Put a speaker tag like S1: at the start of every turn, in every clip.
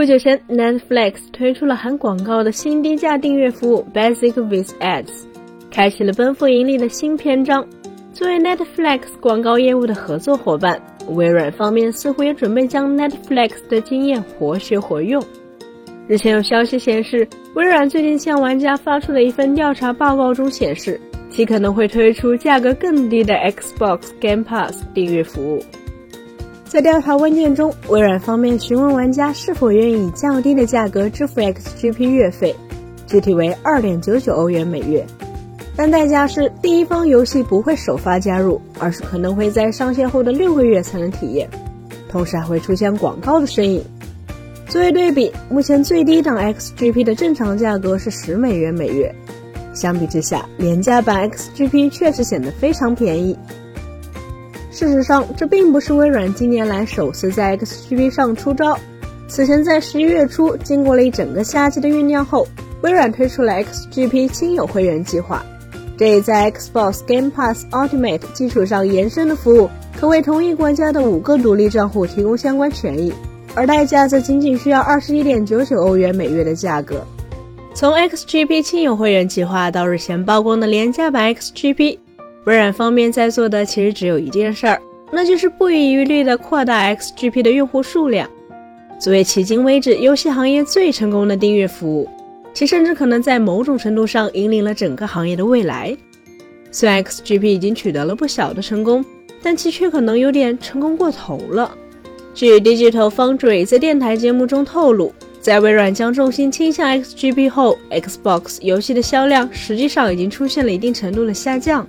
S1: 不久前，Netflix 推出了含广告的新低价订阅服务 Basic with Ads，开启了奔赴盈利的新篇章。作为 Netflix 广告业务的合作伙伴，微软方面似乎也准备将 Netflix 的经验活学活用。日前有消息显示，微软最近向玩家发出的一份调查报告中显示，其可能会推出价格更低的 Xbox Game Pass 订阅服务。在调查问卷中，微软方面询问玩家是否愿意以较低的价格支付 XGP 月费，具体为二点九九欧元每月，但代价是第一方游戏不会首发加入，而是可能会在上线后的六个月才能体验，同时还会出现广告的身影。作为对比，目前最低档 XGP 的正常价格是十美元每月。相比之下，廉价版 XGP 确实显得非常便宜。事实上，这并不是微软近年来首次在 XGP 上出招。此前在十一月初，经过了一整个夏季的酝酿后，微软推出了 XGP 亲友会员计划。这一在 Xbox Game Pass Ultimate 基础上延伸的服务，可为同一国家的五个独立账户提供相关权益。而代价则仅仅需要二十一点九九欧元每月的价格。从 XGP 亲友会员计划到日前曝光的廉价版 XGP，微软方面在做的其实只有一件事儿，那就是不遗余力地扩大 XGP 的用户数量。作为迄今为止游戏行业最成功的订阅服务，其甚至可能在某种程度上引领了整个行业的未来。虽然 XGP 已经取得了不小的成功，但其却可能有点成功过头了。据 Digital Foundry 在电台节目中透露，在微软将重心倾向 XGP 后，Xbox 游戏的销量实际上已经出现了一定程度的下降。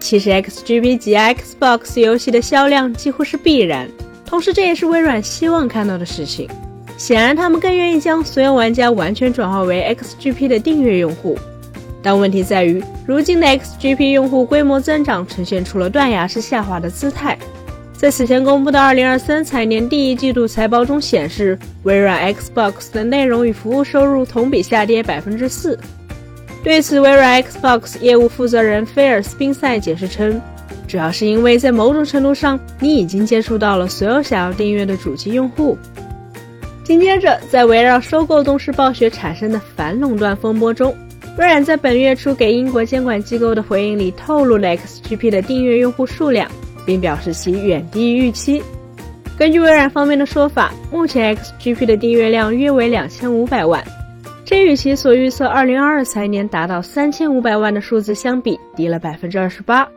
S1: 其实，XGP 及 Xbox 游戏的销量几乎是必然，同时这也是微软希望看到的事情。显然，他们更愿意将所有玩家完全转化为 XGP 的订阅用户。但问题在于，如今的 XGP 用户规模增长呈现出了断崖式下滑的姿态。在此前公布的2023财年第一季度财报中显示，微软 Xbox 的内容与服务收入同比下跌百分之四。对此，微软 Xbox 业务负责人菲尔斯宾塞解释称，主要是因为在某种程度上，你已经接触到了所有想要订阅的主机用户。紧接着，在围绕收购动视暴雪产生的反垄断风波中，微软在本月初给英国监管机构的回应里透露了 XGP 的订阅用户数量。并表示其远低于预期。根据微软方面的说法，目前 XGP 的订阅量约为两千五百万，这与其所预测二零二二财年达到三千五百万的数字相比，低了百分之二十八。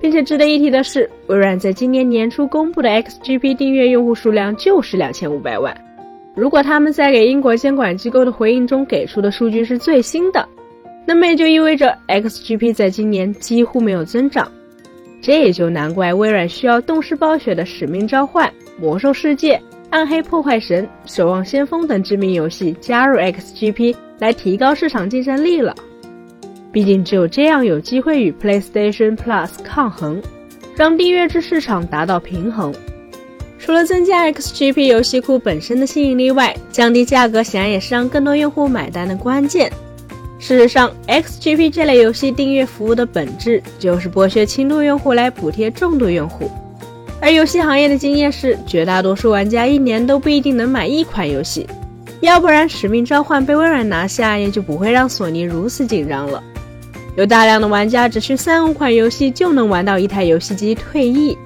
S1: 并且值得一提的是，微软在今年年初公布的 XGP 订阅用户数量就是两千五百万。如果他们在给英国监管机构的回应中给出的数据是最新的，那么也就意味着 XGP 在今年几乎没有增长。这也就难怪微软需要动视暴雪的《使命召唤》《魔兽世界》《暗黑破坏神》《守望先锋》等知名游戏加入 XGP 来提高市场竞争力了。毕竟只有这样有机会与 PlayStation Plus 抗衡，让订阅制市场达到平衡。除了增加 XGP 游戏库本身的吸引力外，降低价格显然也是让更多用户买单的关键。事实上，XGP 这类游戏订阅服务的本质就是剥削轻度用户来补贴重度用户。而游戏行业的经验是，绝大多数玩家一年都不一定能买一款游戏，要不然《使命召唤》被微软拿下，也就不会让索尼如此紧张了。有大量的玩家只需三五款游戏就能玩到一台游戏机退役，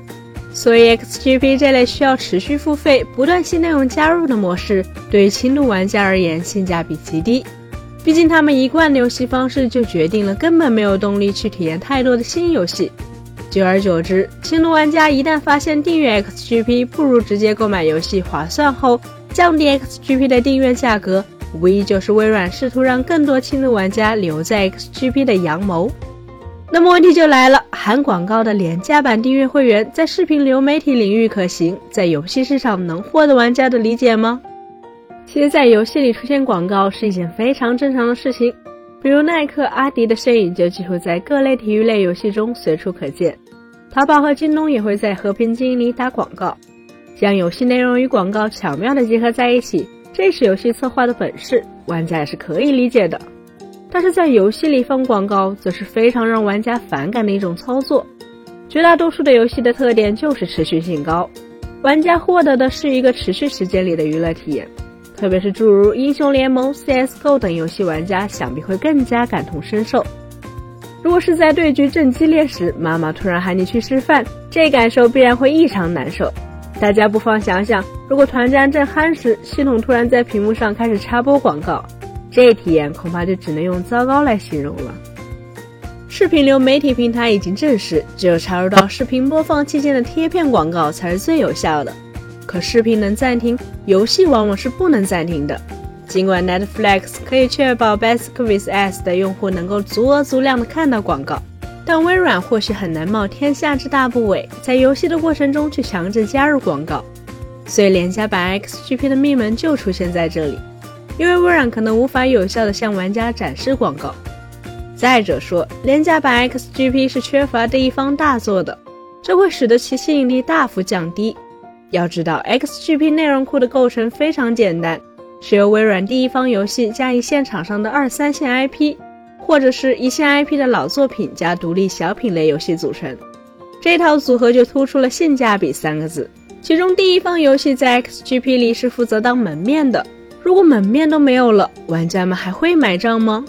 S1: 所以 XGP 这类需要持续付费、不断新内容加入的模式，对于轻度玩家而言性价比极低。毕竟，他们一贯的游戏方式就决定了根本没有动力去体验太多的新游戏。久而久之，轻度玩家一旦发现订阅 XGP 不如直接购买游戏划算后，降低 XGP 的订阅价格，无疑就是微软试图让更多轻度玩家留在 XGP 的阳谋。那么问题就来了：含广告的廉价版订阅会员在视频流媒体领域可行，在游戏市场能获得玩家的理解吗？其实，在游戏里出现广告是一件非常正常的事情，比如耐克、阿迪的身影就几乎在各类体育类游戏中随处可见。淘宝和京东也会在和平精英里打广告，将游戏内容与广告巧妙的结合在一起，这是游戏策划的本事，玩家也是可以理解的。但是在游戏里放广告，则是非常让玩家反感的一种操作。绝大多数的游戏的特点就是持续性高，玩家获得的是一个持续时间里的娱乐体验。特别是诸如英雄联盟、CS:GO 等游戏玩家，想必会更加感同身受。如果是在对局正激烈时，妈妈突然喊你去吃饭，这感受必然会异常难受。大家不妨想想，如果团战正酣时，系统突然在屏幕上开始插播广告，这体验恐怕就只能用糟糕来形容了。视频流媒体平台已经证实，只有插入到视频播放器件的贴片广告才是最有效的。可视频能暂停，游戏往往是不能暂停的。尽管 Netflix 可以确保 Basic vs 的用户能够足额足量的看到广告，但微软或许很难冒天下之大不韪，在游戏的过程中去强制加入广告。所以廉价版 XGP 的密门就出现在这里，因为微软可能无法有效的向玩家展示广告。再者说，廉价版 XGP 是缺乏第一方大作的，这会使得其吸引力大幅降低。要知道，XGP 内容库的构成非常简单，是由微软第一方游戏加一线厂商的二三线 IP，或者是一线 IP 的老作品加独立小品类游戏组成。这套组合就突出了性价比三个字。其中，第一方游戏在 XGP 里是负责当门面的，如果门面都没有了，玩家们还会买账吗？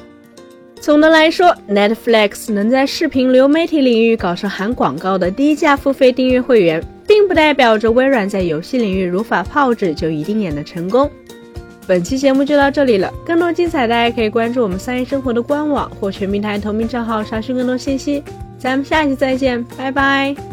S1: 总的来说，Netflix 能在视频流媒体领域搞上含广告的低价付费订阅会员。并不代表着微软在游戏领域如法炮制就一定演得成功。本期节目就到这里了，更多精彩大家可以关注我们三一生活的官网或全平台同名账号查询更多信息。咱们下期再见，拜拜。